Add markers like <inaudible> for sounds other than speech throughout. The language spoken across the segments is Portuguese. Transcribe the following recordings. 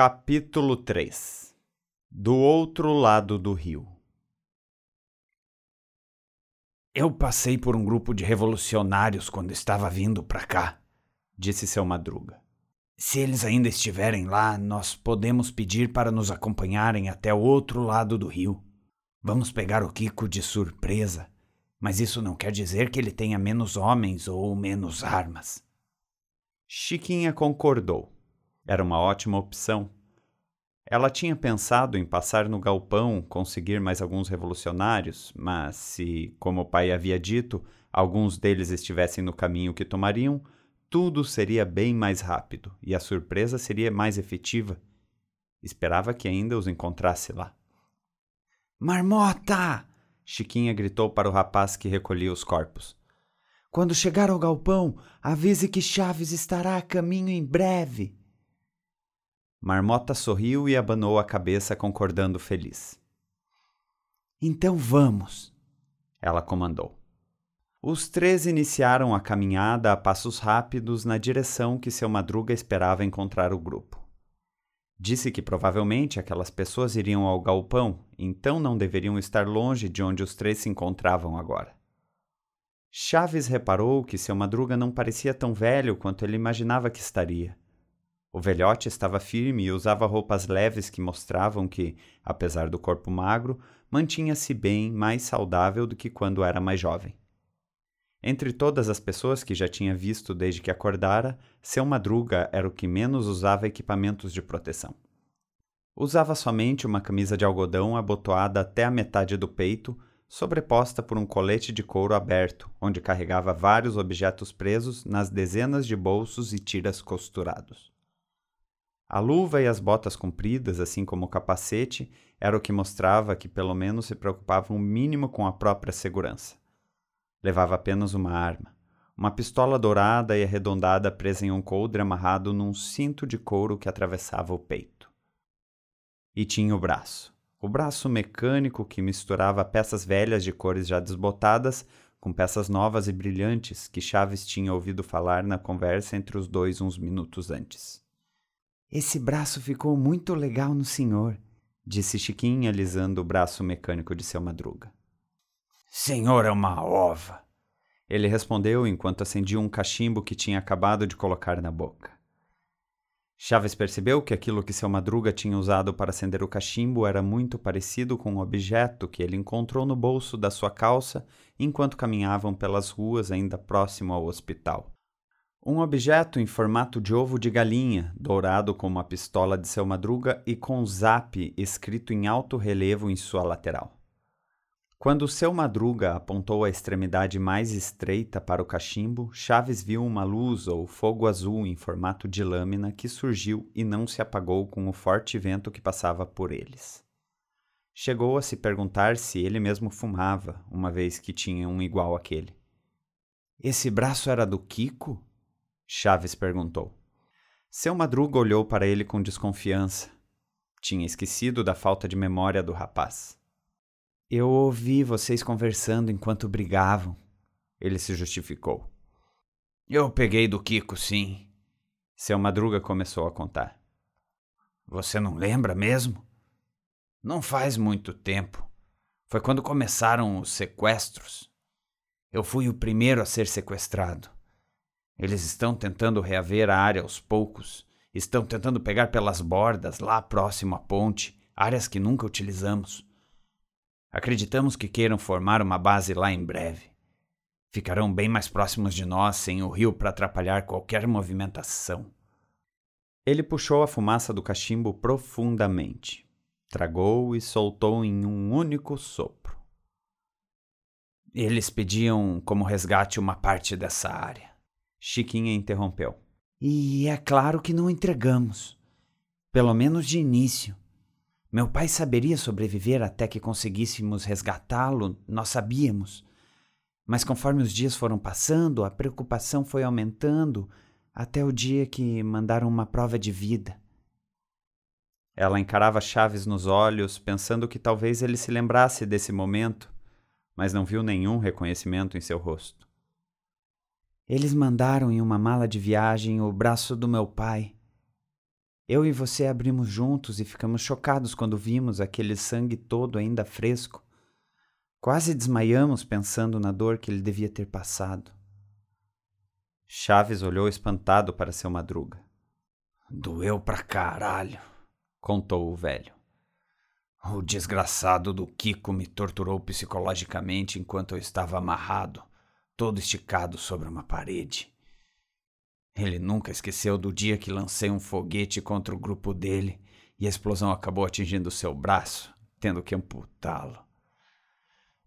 Capítulo 3 Do outro lado do rio Eu passei por um grupo de revolucionários quando estava vindo para cá, disse seu Madruga. Se eles ainda estiverem lá, nós podemos pedir para nos acompanharem até o outro lado do rio. Vamos pegar o Kiko de surpresa, mas isso não quer dizer que ele tenha menos homens ou menos armas. Chiquinha concordou. Era uma ótima opção. Ela tinha pensado em passar no galpão, conseguir mais alguns revolucionários, mas se, como o pai havia dito, alguns deles estivessem no caminho que tomariam, tudo seria bem mais rápido e a surpresa seria mais efetiva. Esperava que ainda os encontrasse lá. Marmota! Chiquinha gritou para o rapaz que recolhia os corpos. Quando chegar ao galpão, avise que Chaves estará a caminho em breve. Marmota sorriu e abanou a cabeça, concordando feliz. Então vamos, ela comandou. Os três iniciaram a caminhada a passos rápidos na direção que seu madruga esperava encontrar o grupo. Disse que provavelmente aquelas pessoas iriam ao galpão, então não deveriam estar longe de onde os três se encontravam agora. Chaves reparou que seu madruga não parecia tão velho quanto ele imaginava que estaria. O velhote estava firme e usava roupas leves que mostravam que, apesar do corpo magro, mantinha-se bem mais saudável do que quando era mais jovem. Entre todas as pessoas que já tinha visto desde que acordara, seu madruga era o que menos usava equipamentos de proteção. Usava somente uma camisa de algodão abotoada até a metade do peito, sobreposta por um colete de couro aberto, onde carregava vários objetos presos nas dezenas de bolsos e tiras costurados. A luva e as botas compridas, assim como o capacete, era o que mostrava que pelo menos se preocupava um mínimo com a própria segurança. Levava apenas uma arma, uma pistola dourada e arredondada presa em um coldre amarrado num cinto de couro que atravessava o peito. E tinha o braço o braço mecânico que misturava peças velhas de cores já desbotadas com peças novas e brilhantes que Chaves tinha ouvido falar na conversa entre os dois uns minutos antes. Esse braço ficou muito legal no senhor, disse Chiquinha, alisando o braço mecânico de seu madruga. Senhor é uma ova, ele respondeu enquanto acendia um cachimbo que tinha acabado de colocar na boca. Chaves percebeu que aquilo que seu madruga tinha usado para acender o cachimbo era muito parecido com um objeto que ele encontrou no bolso da sua calça enquanto caminhavam pelas ruas ainda próximo ao hospital. Um objeto em formato de ovo de galinha, dourado como a pistola de seu madruga e com zap escrito em alto relevo em sua lateral. Quando seu madruga apontou a extremidade mais estreita para o cachimbo, Chaves viu uma luz ou fogo azul em formato de lâmina que surgiu e não se apagou com o forte vento que passava por eles. Chegou a se perguntar se ele mesmo fumava, uma vez que tinha um igual àquele. Esse braço era do Kiko? Chaves perguntou. Seu madruga olhou para ele com desconfiança. Tinha esquecido da falta de memória do rapaz. Eu ouvi vocês conversando enquanto brigavam. Ele se justificou. Eu peguei do Kiko, sim. Seu Madruga começou a contar. Você não lembra mesmo? Não faz muito tempo. Foi quando começaram os sequestros. Eu fui o primeiro a ser sequestrado. Eles estão tentando reaver a área aos poucos. Estão tentando pegar pelas bordas, lá próximo à ponte, áreas que nunca utilizamos. Acreditamos que queiram formar uma base lá em breve. Ficarão bem mais próximos de nós sem o rio para atrapalhar qualquer movimentação. Ele puxou a fumaça do cachimbo profundamente, tragou e soltou em um único sopro. Eles pediam como resgate uma parte dessa área. Chiquinha interrompeu. E é claro que não entregamos. Pelo menos de início. Meu pai saberia sobreviver até que conseguíssemos resgatá-lo, nós sabíamos. Mas conforme os dias foram passando, a preocupação foi aumentando até o dia que mandaram uma prova de vida. Ela encarava Chaves nos olhos, pensando que talvez ele se lembrasse desse momento, mas não viu nenhum reconhecimento em seu rosto. Eles mandaram em uma mala de viagem o braço do meu pai. Eu e você abrimos juntos e ficamos chocados quando vimos aquele sangue todo ainda fresco. Quase desmaiamos pensando na dor que ele devia ter passado. Chaves olhou espantado para seu madruga. Doeu pra caralho, contou o velho. O desgraçado do Kiko me torturou psicologicamente enquanto eu estava amarrado, todo esticado sobre uma parede. Ele nunca esqueceu do dia que lancei um foguete contra o grupo dele e a explosão acabou atingindo seu braço, tendo que amputá-lo.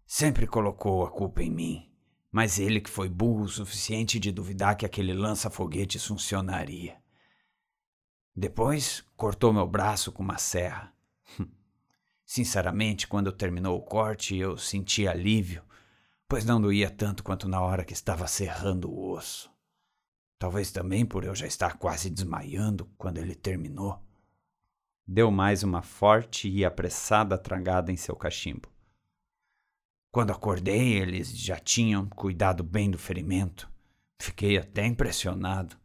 Sempre colocou a culpa em mim, mas ele que foi burro o suficiente de duvidar que aquele lança-foguetes funcionaria. Depois cortou meu braço com uma serra. <laughs> Sinceramente, quando terminou o corte, eu senti alívio, pois não doía tanto quanto na hora que estava serrando o osso. Talvez também por eu já estar quase desmaiando quando ele terminou. Deu mais uma forte e apressada tragada em seu cachimbo. Quando acordei, eles já tinham cuidado bem do ferimento. Fiquei até impressionado.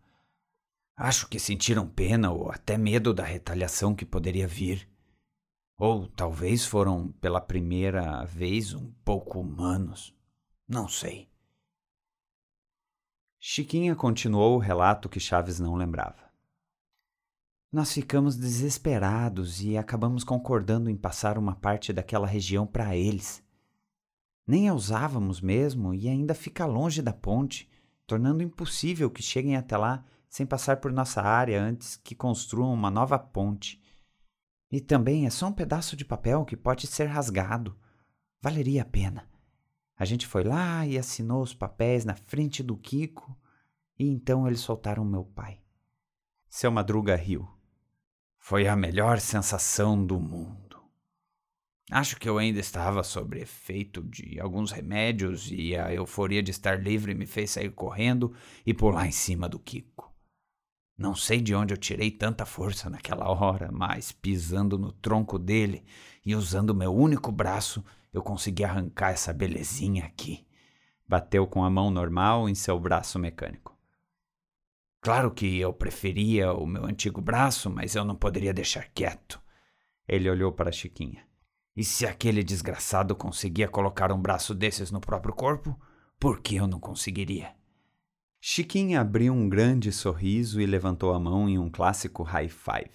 Acho que sentiram pena ou até medo da retaliação que poderia vir. Ou talvez foram pela primeira vez um pouco humanos. Não sei. Chiquinha continuou o relato que Chaves não lembrava. Nós ficamos desesperados e acabamos concordando em passar uma parte daquela região para eles. Nem a usávamos mesmo e ainda fica longe da ponte, tornando impossível que cheguem até lá sem passar por nossa área antes que construam uma nova ponte. E também é só um pedaço de papel que pode ser rasgado. Valeria a pena. A gente foi lá e assinou os papéis na frente do Kiko, e então eles soltaram meu pai. Seu Madruga riu. Foi a melhor sensação do mundo. Acho que eu ainda estava sob efeito de alguns remédios e a euforia de estar livre me fez sair correndo e pular em cima do Kiko. Não sei de onde eu tirei tanta força naquela hora, mas pisando no tronco dele e usando meu único braço, eu consegui arrancar essa belezinha aqui. Bateu com a mão normal em seu braço mecânico. Claro que eu preferia o meu antigo braço, mas eu não poderia deixar quieto. Ele olhou para Chiquinha. E se aquele desgraçado conseguia colocar um braço desses no próprio corpo, por que eu não conseguiria? Chiquinha abriu um grande sorriso e levantou a mão em um clássico high five.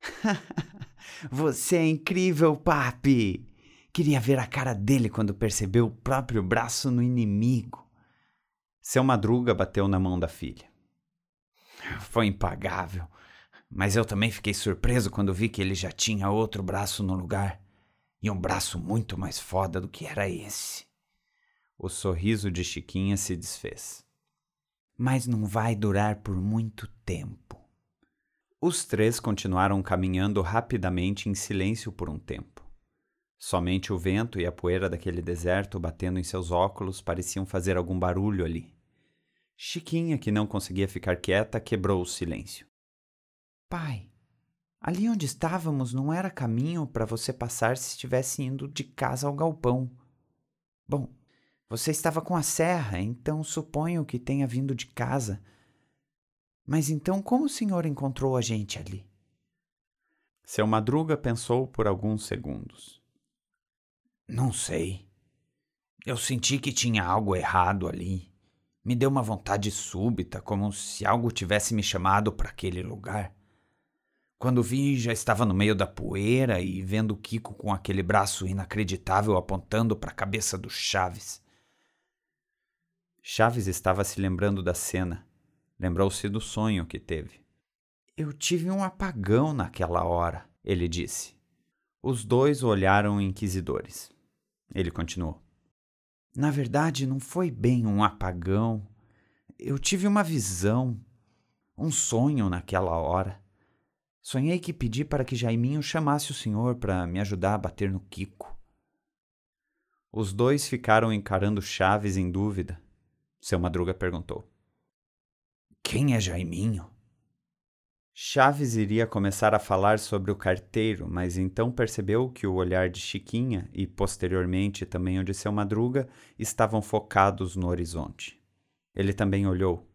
<laughs> Você é incrível, papi! Queria ver a cara dele quando percebeu o próprio braço no inimigo. Seu Madruga bateu na mão da filha. Foi impagável, mas eu também fiquei surpreso quando vi que ele já tinha outro braço no lugar. E um braço muito mais foda do que era esse. O sorriso de Chiquinha se desfez. Mas não vai durar por muito tempo. Os três continuaram caminhando rapidamente em silêncio por um tempo. Somente o vento e a poeira daquele deserto batendo em seus óculos pareciam fazer algum barulho ali. Chiquinha, que não conseguia ficar quieta, quebrou o silêncio. Pai, Ali onde estávamos não era caminho para você passar se estivesse indo de casa ao galpão. Bom, você estava com a serra, então suponho que tenha vindo de casa. Mas então como o senhor encontrou a gente ali? Seu Madruga pensou por alguns segundos. Não sei. Eu senti que tinha algo errado ali. Me deu uma vontade súbita, como se algo tivesse me chamado para aquele lugar. Quando vi, já estava no meio da poeira e vendo Kiko com aquele braço inacreditável apontando para a cabeça do Chaves. Chaves estava se lembrando da cena. Lembrou-se do sonho que teve. Eu tive um apagão naquela hora, ele disse. Os dois olharam inquisidores. Ele continuou. Na verdade, não foi bem um apagão. Eu tive uma visão, um sonho naquela hora. Sonhei que pedi para que Jaiminho chamasse o senhor para me ajudar a bater no Kiko. Os dois ficaram encarando Chaves em dúvida. Seu Madruga perguntou: Quem é Jaiminho? Chaves iria começar a falar sobre o carteiro, mas então percebeu que o olhar de Chiquinha e posteriormente também o de seu Madruga estavam focados no horizonte. Ele também olhou.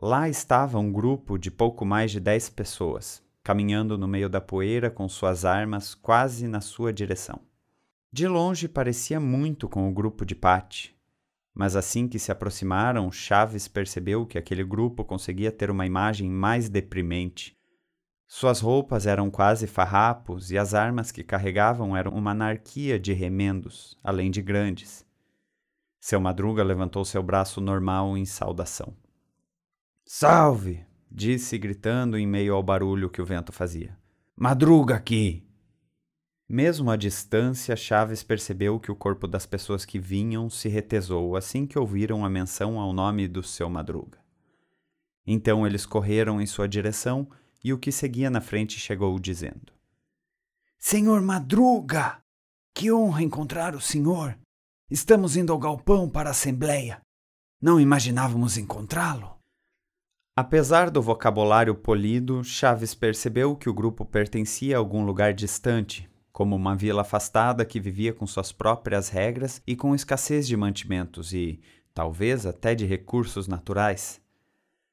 Lá estava um grupo de pouco mais de dez pessoas, caminhando no meio da poeira com suas armas quase na sua direção. De longe parecia muito com o grupo de Pat, mas assim que se aproximaram, Chaves percebeu que aquele grupo conseguia ter uma imagem mais deprimente. Suas roupas eram quase farrapos e as armas que carregavam eram uma anarquia de remendos, além de grandes. Seu Madruga levantou seu braço normal em saudação. Salve! disse gritando em meio ao barulho que o vento fazia. Madruga aqui! Mesmo à distância, Chaves percebeu que o corpo das pessoas que vinham se retesou assim que ouviram a menção ao nome do seu Madruga. Então eles correram em sua direção e o que seguia na frente chegou dizendo: Senhor Madruga! Que honra encontrar o senhor! Estamos indo ao galpão para a Assembleia. Não imaginávamos encontrá-lo. Apesar do vocabulário polido, Chaves percebeu que o grupo pertencia a algum lugar distante, como uma vila afastada que vivia com suas próprias regras e com escassez de mantimentos e, talvez, até de recursos naturais.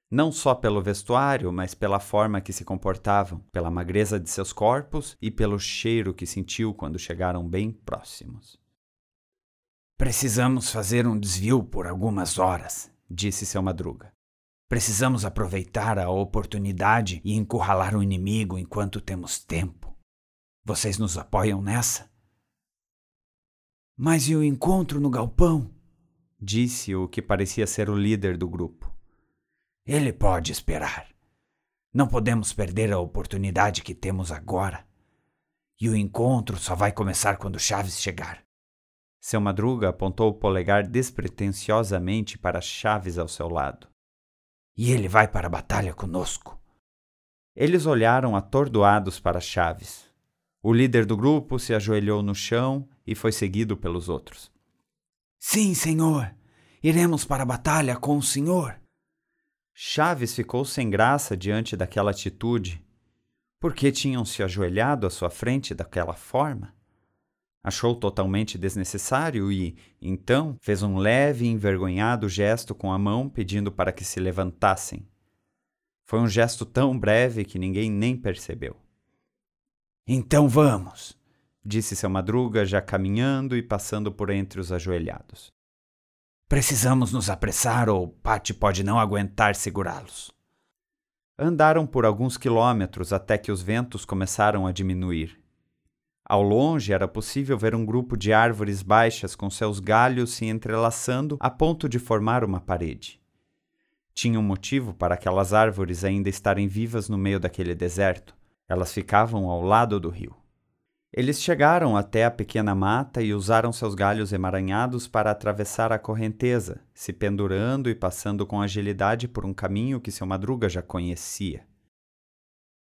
Não só pelo vestuário, mas pela forma que se comportavam, pela magreza de seus corpos e pelo cheiro que sentiu quando chegaram bem próximos. Precisamos fazer um desvio por algumas horas, disse seu Madruga. Precisamos aproveitar a oportunidade e encurralar o inimigo enquanto temos tempo. Vocês nos apoiam nessa? Mas e o encontro no galpão? Disse o que parecia ser o líder do grupo. Ele pode esperar. Não podemos perder a oportunidade que temos agora. E o encontro só vai começar quando Chaves chegar. Seu Madruga apontou o polegar despretensiosamente para Chaves ao seu lado e ele vai para a batalha conosco. Eles olharam atordoados para Chaves. O líder do grupo se ajoelhou no chão e foi seguido pelos outros. Sim, senhor. Iremos para a batalha com o senhor. Chaves ficou sem graça diante daquela atitude. Por que tinham se ajoelhado à sua frente daquela forma? Achou totalmente desnecessário e, então, fez um leve e envergonhado gesto com a mão pedindo para que se levantassem. Foi um gesto tão breve que ninguém nem percebeu. Então vamos, disse seu Madruga, já caminhando e passando por entre os ajoelhados. Precisamos nos apressar ou Pati pode não aguentar segurá-los. Andaram por alguns quilômetros até que os ventos começaram a diminuir. Ao longe era possível ver um grupo de árvores baixas com seus galhos se entrelaçando a ponto de formar uma parede. Tinha um motivo para aquelas árvores ainda estarem vivas no meio daquele deserto. Elas ficavam ao lado do rio. Eles chegaram até a pequena mata e usaram seus galhos emaranhados para atravessar a correnteza, se pendurando e passando com agilidade por um caminho que seu madruga já conhecia.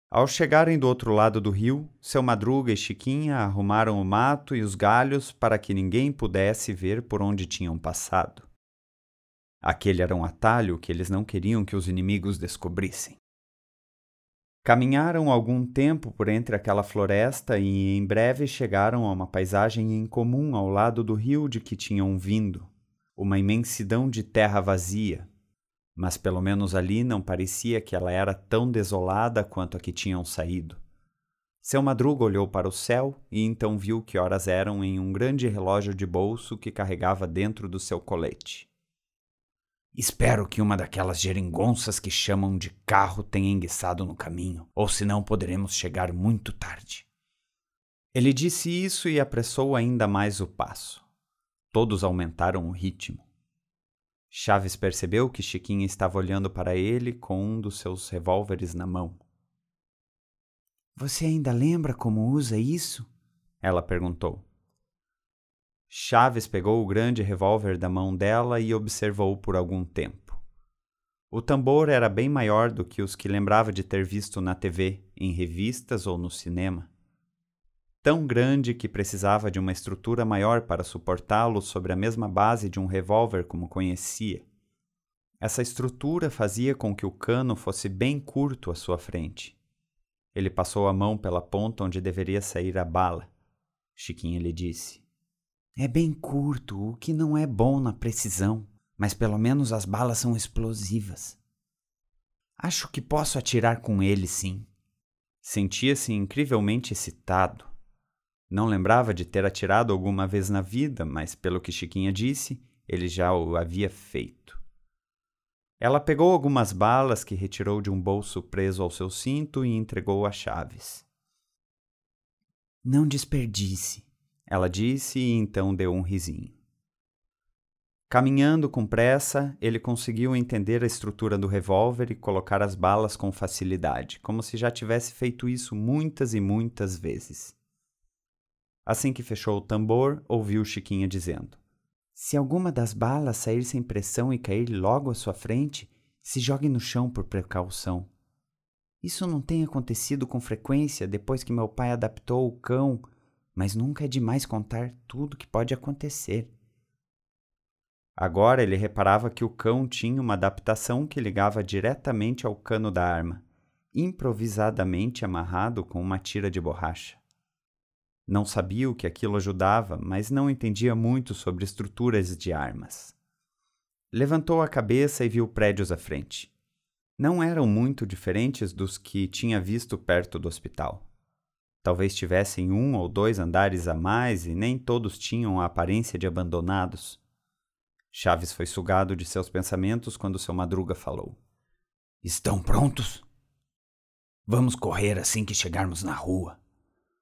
Ao chegarem do outro lado do rio, seu Madruga e Chiquinha arrumaram o mato e os galhos para que ninguém pudesse ver por onde tinham passado. Aquele era um atalho que eles não queriam que os inimigos descobrissem. Caminharam algum tempo por entre aquela floresta e em breve chegaram a uma paisagem incomum ao lado do rio de que tinham vindo, uma imensidão de terra vazia, mas pelo menos ali não parecia que ela era tão desolada quanto a que tinham saído. Seu Madruga olhou para o céu e então viu que horas eram em um grande relógio de bolso que carregava dentro do seu colete. Espero que uma daquelas geringonças que chamam de carro tenha enguiçado no caminho, ou senão poderemos chegar muito tarde. Ele disse isso e apressou ainda mais o passo. Todos aumentaram o ritmo. Chaves percebeu que Chiquinha estava olhando para ele com um dos seus revólveres na mão. Você ainda lembra como usa isso? Ela perguntou. Chaves pegou o grande revólver da mão dela e observou por algum tempo. O tambor era bem maior do que os que lembrava de ter visto na TV, em revistas ou no cinema tão grande que precisava de uma estrutura maior para suportá-lo sobre a mesma base de um revólver como conhecia. Essa estrutura fazia com que o cano fosse bem curto à sua frente. Ele passou a mão pela ponta onde deveria sair a bala. Chiquinha lhe disse: É bem curto, o que não é bom na precisão, mas pelo menos as balas são explosivas. Acho que posso atirar com ele, sim. Sentia-se incrivelmente excitado. Não lembrava de ter atirado alguma vez na vida, mas pelo que Chiquinha disse, ele já o havia feito. Ela pegou algumas balas que retirou de um bolso preso ao seu cinto e entregou a Chaves. Não desperdice, ela disse e então deu um risinho. Caminhando com pressa, ele conseguiu entender a estrutura do revólver e colocar as balas com facilidade, como se já tivesse feito isso muitas e muitas vezes. Assim que fechou o tambor, ouviu Chiquinha dizendo: Se alguma das balas sair sem pressão e cair logo à sua frente, se jogue no chão por precaução. Isso não tem acontecido com frequência depois que meu pai adaptou o cão, mas nunca é demais contar tudo que pode acontecer. Agora ele reparava que o cão tinha uma adaptação que ligava diretamente ao cano da arma, improvisadamente amarrado com uma tira de borracha. Não sabia o que aquilo ajudava, mas não entendia muito sobre estruturas de armas. Levantou a cabeça e viu prédios à frente. Não eram muito diferentes dos que tinha visto perto do hospital. Talvez tivessem um ou dois andares a mais e nem todos tinham a aparência de abandonados. Chaves foi sugado de seus pensamentos quando seu madruga falou. Estão prontos? Vamos correr assim que chegarmos na rua.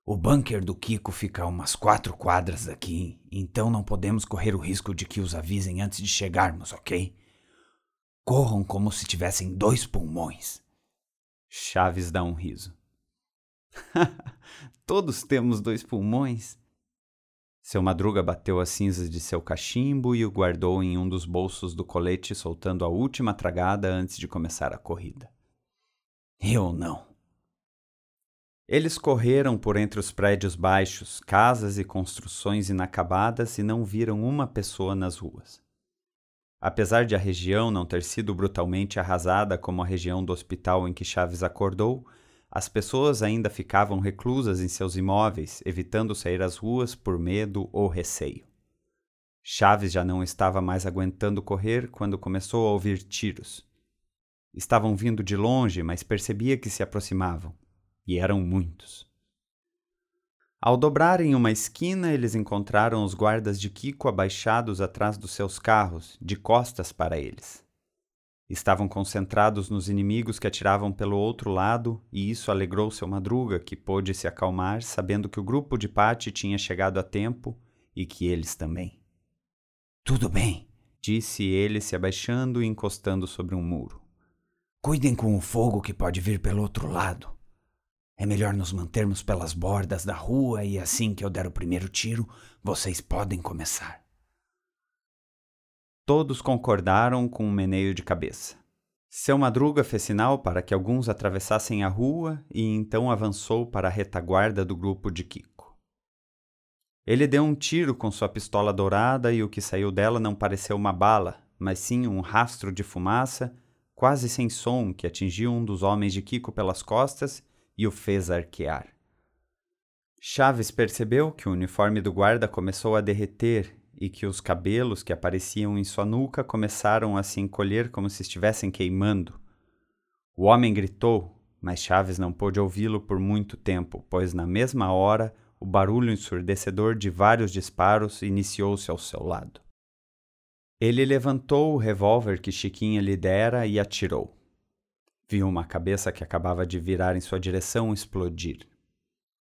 O bunker do Kiko fica a umas quatro quadras daqui, então não podemos correr o risco de que os avisem antes de chegarmos, ok? Corram como se tivessem dois pulmões. Chaves dá um riso. <laughs> Todos temos dois pulmões? Seu madruga bateu as cinzas de seu cachimbo e o guardou em um dos bolsos do colete, soltando a última tragada antes de começar a corrida. Eu não. Eles correram por entre os prédios baixos, casas e construções inacabadas e não viram uma pessoa nas ruas. Apesar de a região não ter sido brutalmente arrasada como a região do hospital em que Chaves acordou, as pessoas ainda ficavam reclusas em seus imóveis, evitando sair às ruas por medo ou receio. Chaves já não estava mais aguentando correr quando começou a ouvir tiros. Estavam vindo de longe, mas percebia que se aproximavam, e eram muitos. Ao dobrarem uma esquina, eles encontraram os guardas de Kiko abaixados atrás dos seus carros, de costas para eles. Estavam concentrados nos inimigos que atiravam pelo outro lado, e isso alegrou seu madruga, que pôde se acalmar, sabendo que o grupo de Pate tinha chegado a tempo e que eles também. Tudo bem, disse ele, se abaixando e encostando sobre um muro. Cuidem com o fogo que pode vir pelo outro lado. É melhor nos mantermos pelas bordas da rua e assim que eu der o primeiro tiro, vocês podem começar. Todos concordaram com um meneio de cabeça. Seu madruga fez sinal para que alguns atravessassem a rua e então avançou para a retaguarda do grupo de Kiko. Ele deu um tiro com sua pistola dourada e o que saiu dela não pareceu uma bala, mas sim um rastro de fumaça, quase sem som, que atingiu um dos homens de Kiko pelas costas e o fez arquear. Chaves percebeu que o uniforme do guarda começou a derreter e que os cabelos que apareciam em sua nuca começaram a se encolher como se estivessem queimando. O homem gritou, mas Chaves não pôde ouvi-lo por muito tempo, pois na mesma hora o barulho ensurdecedor de vários disparos iniciou-se ao seu lado. Ele levantou o revólver que Chiquinha lhe dera e atirou. Viu uma cabeça que acabava de virar em sua direção explodir.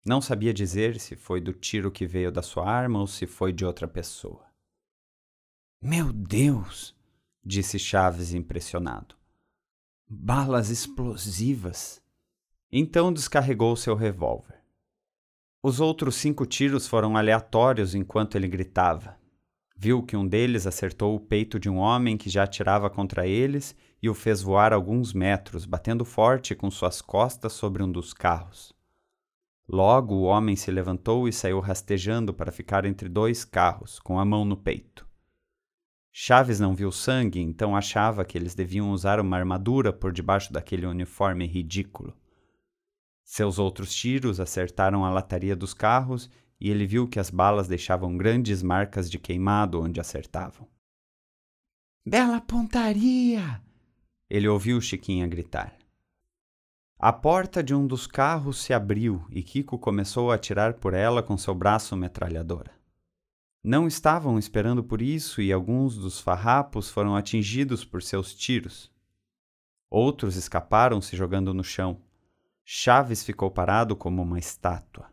Não sabia dizer se foi do tiro que veio da sua arma ou se foi de outra pessoa. Meu Deus! disse Chaves impressionado. Balas explosivas. Então descarregou seu revólver. Os outros cinco tiros foram aleatórios enquanto ele gritava. Viu que um deles acertou o peito de um homem que já atirava contra eles e o fez voar alguns metros, batendo forte com suas costas sobre um dos carros. Logo o homem se levantou e saiu rastejando para ficar entre dois carros, com a mão no peito. Chaves não viu sangue, então achava que eles deviam usar uma armadura por debaixo daquele uniforme ridículo. Seus outros tiros acertaram a lataria dos carros e ele viu que as balas deixavam grandes marcas de queimado onde acertavam. Bela pontaria! Ele ouviu Chiquinha gritar. A porta de um dos carros se abriu e Kiko começou a atirar por ela com seu braço metralhadora. Não estavam esperando por isso e alguns dos farrapos foram atingidos por seus tiros. Outros escaparam se jogando no chão. Chaves ficou parado como uma estátua.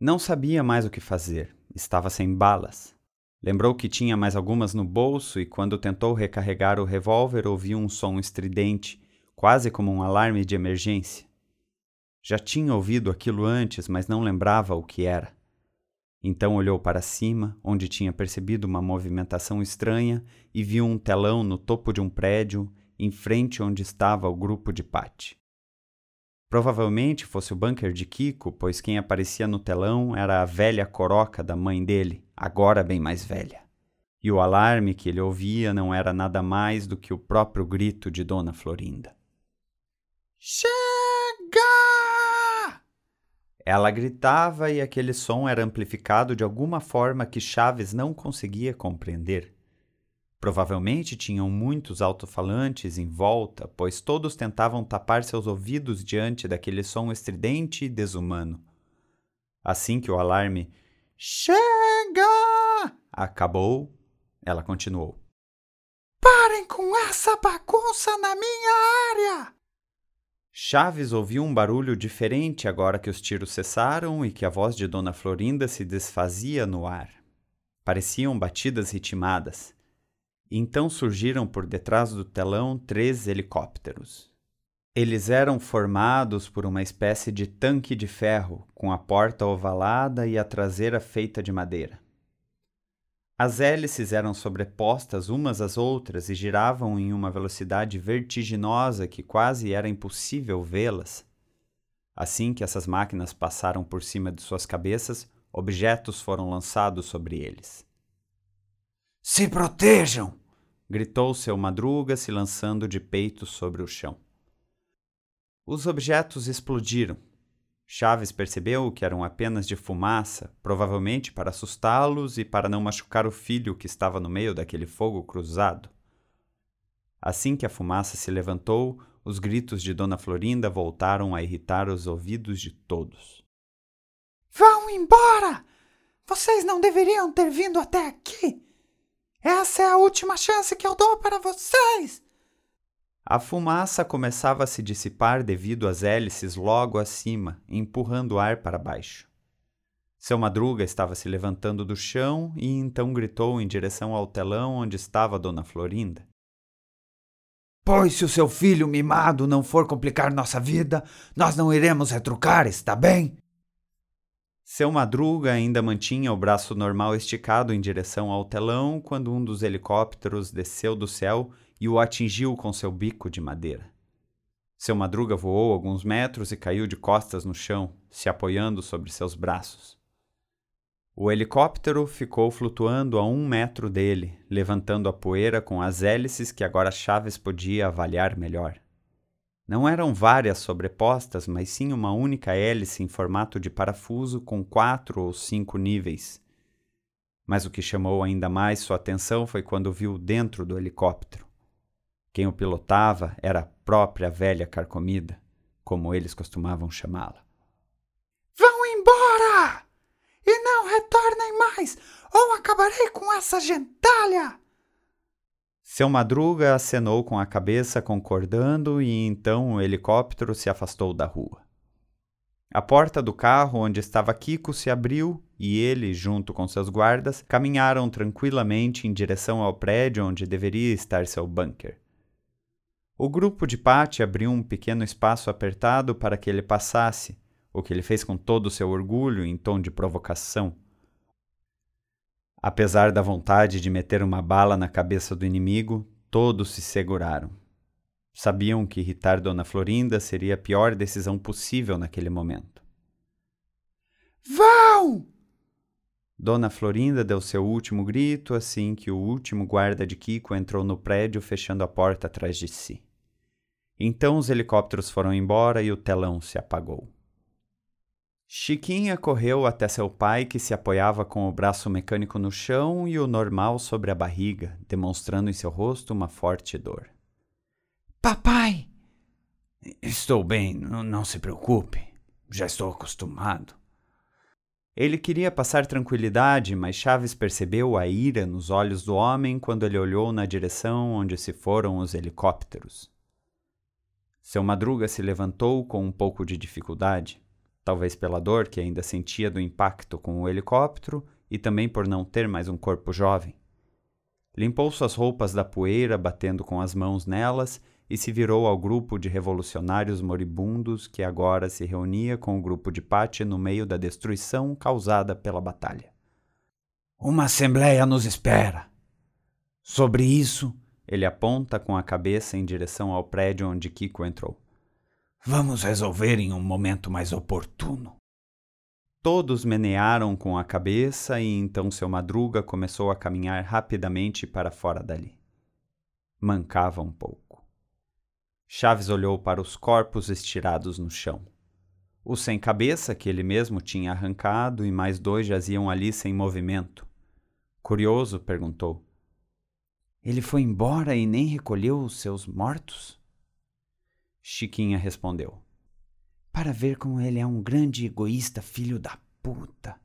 Não sabia mais o que fazer, estava sem balas. Lembrou que tinha mais algumas no bolso e, quando tentou recarregar o revólver, ouviu um som estridente, quase como um alarme de emergência. Já tinha ouvido aquilo antes, mas não lembrava o que era. Então olhou para cima, onde tinha percebido uma movimentação estranha, e viu um telão no topo de um prédio, em frente onde estava o grupo de Pat. Provavelmente fosse o bunker de Kiko, pois quem aparecia no telão era a velha coroca da mãe dele, agora bem mais velha. E o alarme que ele ouvia não era nada mais do que o próprio grito de Dona Florinda. Chega! Ela gritava e aquele som era amplificado de alguma forma que Chaves não conseguia compreender. Provavelmente tinham muitos alto-falantes em volta, pois todos tentavam tapar seus ouvidos diante daquele som estridente e desumano. Assim que o alarme Chega! acabou, ela continuou. Parem com essa bagunça na minha área! Chaves ouviu um barulho diferente agora que os tiros cessaram e que a voz de Dona Florinda se desfazia no ar. Pareciam batidas ritmadas. Então surgiram por detrás do telão três helicópteros. Eles eram formados por uma espécie de tanque de ferro, com a porta ovalada e a traseira feita de madeira. As hélices eram sobrepostas umas às outras e giravam em uma velocidade vertiginosa que quase era impossível vê-las. Assim que essas máquinas passaram por cima de suas cabeças, objetos foram lançados sobre eles. Se protejam! gritou seu madruga, se lançando de peito sobre o chão. Os objetos explodiram. Chaves percebeu que eram apenas de fumaça, provavelmente para assustá-los e para não machucar o filho que estava no meio daquele fogo cruzado. Assim que a fumaça se levantou, os gritos de Dona Florinda voltaram a irritar os ouvidos de todos. Vão embora! Vocês não deveriam ter vindo até aqui! Essa é a última chance que eu dou para vocês! A fumaça começava a se dissipar devido às hélices logo acima, empurrando o ar para baixo. Seu madruga estava se levantando do chão e então gritou em direção ao telão onde estava Dona Florinda. Pois se o seu filho mimado não for complicar nossa vida, nós não iremos retrucar, está bem? Seu madruga ainda mantinha o braço normal esticado em direção ao telão quando um dos helicópteros desceu do céu e o atingiu com seu bico de madeira. Seu madruga voou alguns metros e caiu de costas no chão, se apoiando sobre seus braços. O helicóptero ficou flutuando a um metro dele, levantando a poeira com as hélices que agora Chaves podia avaliar melhor. Não eram várias sobrepostas, mas sim uma única hélice em formato de parafuso com quatro ou cinco níveis. Mas o que chamou ainda mais sua atenção foi quando viu dentro do helicóptero. Quem o pilotava era a própria velha carcomida, como eles costumavam chamá-la. Vão embora! E não retornem mais, ou acabarei com essa gentalha! Seu Madruga acenou com a cabeça, concordando, e então o helicóptero se afastou da rua. A porta do carro onde estava Kiko se abriu e ele, junto com seus guardas, caminharam tranquilamente em direção ao prédio onde deveria estar seu bunker. O grupo de Patty abriu um pequeno espaço apertado para que ele passasse, o que ele fez com todo o seu orgulho em tom de provocação. Apesar da vontade de meter uma bala na cabeça do inimigo, todos se seguraram. Sabiam que irritar Dona Florinda seria a pior decisão possível naquele momento. Vão! Dona Florinda deu seu último grito assim que o último guarda de Kiko entrou no prédio, fechando a porta atrás de si. Então os helicópteros foram embora e o telão se apagou. Chiquinha correu até seu pai, que se apoiava com o braço mecânico no chão e o normal sobre a barriga, demonstrando em seu rosto uma forte dor. Papai! Estou bem, não se preocupe. Já estou acostumado. Ele queria passar tranquilidade, mas Chaves percebeu a ira nos olhos do homem quando ele olhou na direção onde se foram os helicópteros. Seu madruga se levantou com um pouco de dificuldade, talvez pela dor que ainda sentia do impacto com o helicóptero e também por não ter mais um corpo jovem. Limpou suas roupas da poeira, batendo com as mãos nelas, e se virou ao grupo de revolucionários moribundos que agora se reunia com o grupo de Pate no meio da destruição causada pela batalha. Uma assembleia nos espera. Sobre isso, ele aponta com a cabeça em direção ao prédio onde Kiko entrou. Vamos resolver em um momento mais oportuno. Todos menearam com a cabeça e então seu madruga começou a caminhar rapidamente para fora dali. Mancava um pouco. Chaves olhou para os corpos estirados no chão. O sem cabeça, que ele mesmo tinha arrancado, e mais dois jaziam ali sem movimento. Curioso, perguntou: Ele foi embora e nem recolheu os seus mortos? Chiquinha respondeu: Para ver como ele é um grande egoísta filho da puta.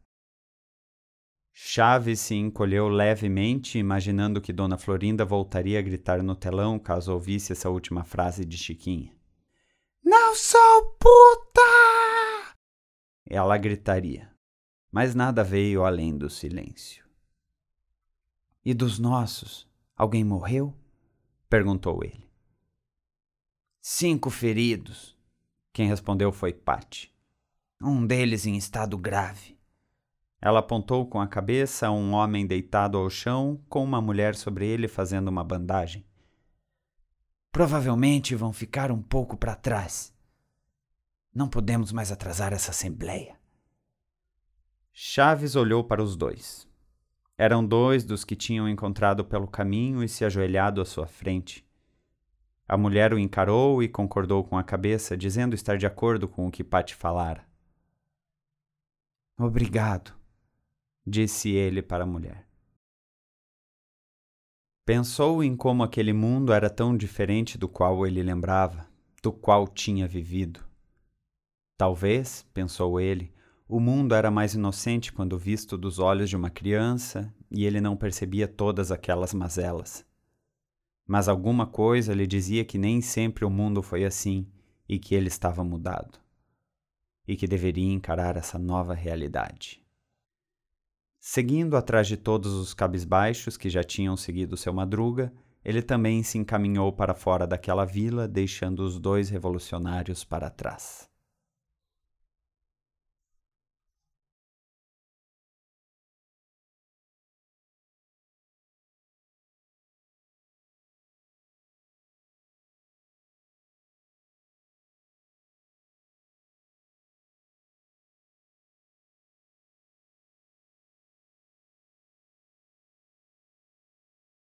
Chaves se encolheu levemente, imaginando que Dona Florinda voltaria a gritar no telão caso ouvisse essa última frase de Chiquinha. Não sou puta! Ela gritaria, mas nada veio além do silêncio. E dos nossos, alguém morreu? perguntou ele. Cinco feridos. Quem respondeu foi Patti. Um deles em estado grave. Ela apontou com a cabeça a um homem deitado ao chão, com uma mulher sobre ele fazendo uma bandagem. Provavelmente vão ficar um pouco para trás. Não podemos mais atrasar essa assembleia. Chaves olhou para os dois. Eram dois dos que tinham encontrado pelo caminho e se ajoelhado à sua frente. A mulher o encarou e concordou com a cabeça, dizendo estar de acordo com o que Pati falara. Obrigado, disse ele para a mulher. Pensou em como aquele mundo era tão diferente do qual ele lembrava, do qual tinha vivido. Talvez, pensou ele, o mundo era mais inocente quando visto dos olhos de uma criança e ele não percebia todas aquelas mazelas. Mas alguma coisa lhe dizia que nem sempre o mundo foi assim e que ele estava mudado, e que deveria encarar essa nova realidade. Seguindo atrás de todos os cabisbaixos que já tinham seguido seu madruga, ele também se encaminhou para fora daquela vila, deixando os dois revolucionários para trás.